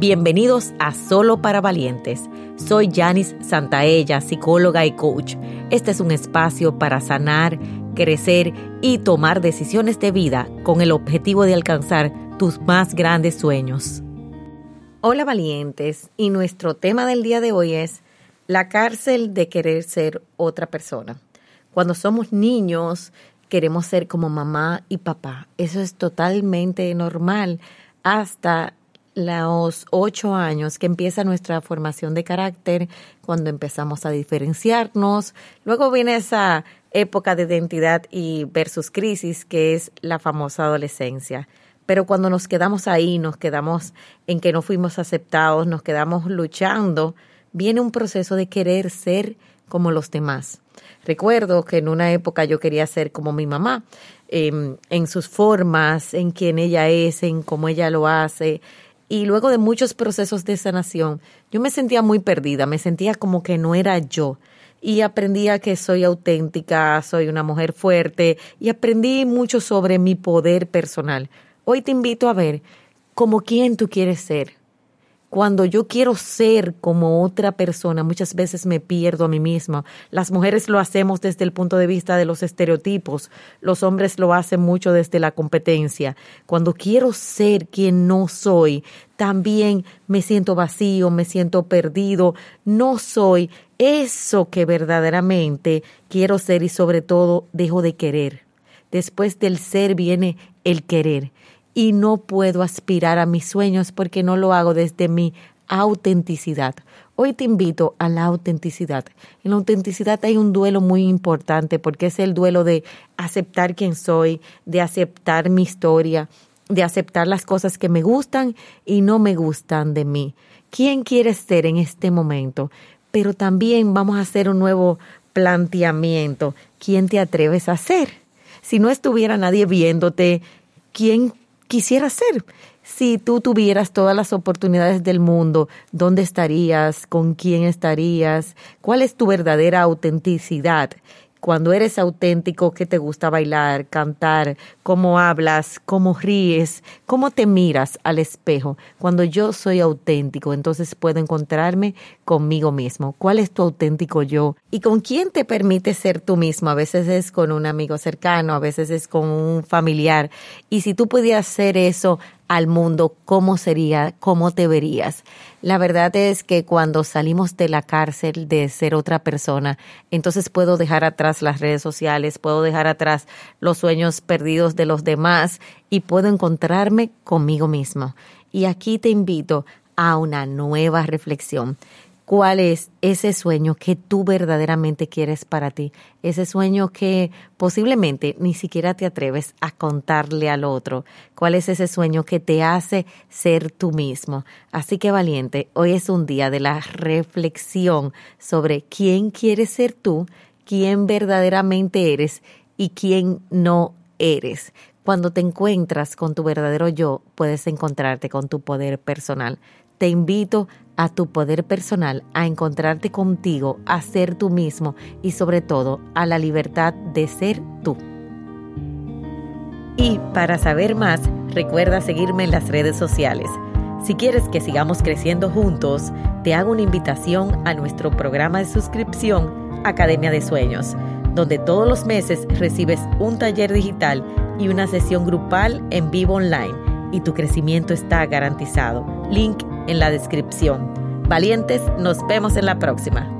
Bienvenidos a Solo para Valientes. Soy Janice Santaella, psicóloga y coach. Este es un espacio para sanar, crecer y tomar decisiones de vida con el objetivo de alcanzar tus más grandes sueños. Hola valientes, y nuestro tema del día de hoy es la cárcel de querer ser otra persona. Cuando somos niños, queremos ser como mamá y papá. Eso es totalmente normal hasta los ocho años que empieza nuestra formación de carácter, cuando empezamos a diferenciarnos. Luego viene esa época de identidad y versus crisis, que es la famosa adolescencia. Pero cuando nos quedamos ahí, nos quedamos en que no fuimos aceptados, nos quedamos luchando, viene un proceso de querer ser como los demás. Recuerdo que en una época yo quería ser como mi mamá, em, en sus formas, en quién ella es, en cómo ella lo hace, y luego de muchos procesos de sanación, yo me sentía muy perdida, me sentía como que no era yo. Y aprendí a que soy auténtica, soy una mujer fuerte y aprendí mucho sobre mi poder personal. Hoy te invito a ver como quién tú quieres ser, cuando yo quiero ser como otra persona, muchas veces me pierdo a mí misma. Las mujeres lo hacemos desde el punto de vista de los estereotipos, los hombres lo hacen mucho desde la competencia. Cuando quiero ser quien no soy, también me siento vacío, me siento perdido, no soy eso que verdaderamente quiero ser y sobre todo dejo de querer. Después del ser viene el querer y no puedo aspirar a mis sueños porque no lo hago desde mi autenticidad. Hoy te invito a la autenticidad. En la autenticidad hay un duelo muy importante porque es el duelo de aceptar quién soy, de aceptar mi historia, de aceptar las cosas que me gustan y no me gustan de mí. ¿Quién quieres ser en este momento? Pero también vamos a hacer un nuevo planteamiento. ¿Quién te atreves a ser? Si no estuviera nadie viéndote, ¿quién quisiera ser. Si tú tuvieras todas las oportunidades del mundo, ¿dónde estarías? ¿Con quién estarías? ¿Cuál es tu verdadera autenticidad? Cuando eres auténtico, qué te gusta bailar, cantar, cómo hablas, cómo ríes, cómo te miras al espejo. Cuando yo soy auténtico, entonces puedo encontrarme conmigo mismo. ¿Cuál es tu auténtico yo? ¿Y con quién te permite ser tú mismo? A veces es con un amigo cercano, a veces es con un familiar. Y si tú pudieras hacer eso al mundo, ¿cómo sería? ¿Cómo te verías? La verdad es que cuando salimos de la cárcel de ser otra persona, entonces puedo dejar atrás las redes sociales, puedo dejar atrás los sueños perdidos de los demás y puedo encontrarme conmigo mismo. Y aquí te invito a una nueva reflexión cuál es ese sueño que tú verdaderamente quieres para ti, ese sueño que posiblemente ni siquiera te atreves a contarle al otro, cuál es ese sueño que te hace ser tú mismo. Así que valiente, hoy es un día de la reflexión sobre quién quieres ser tú, quién verdaderamente eres y quién no eres. Cuando te encuentras con tu verdadero yo, puedes encontrarte con tu poder personal. Te invito a tu poder personal, a encontrarte contigo, a ser tú mismo y sobre todo a la libertad de ser tú. Y para saber más, recuerda seguirme en las redes sociales. Si quieres que sigamos creciendo juntos, te hago una invitación a nuestro programa de suscripción Academia de Sueños, donde todos los meses recibes un taller digital y una sesión grupal en vivo online y tu crecimiento está garantizado. Link en la descripción. Valientes, nos vemos en la próxima.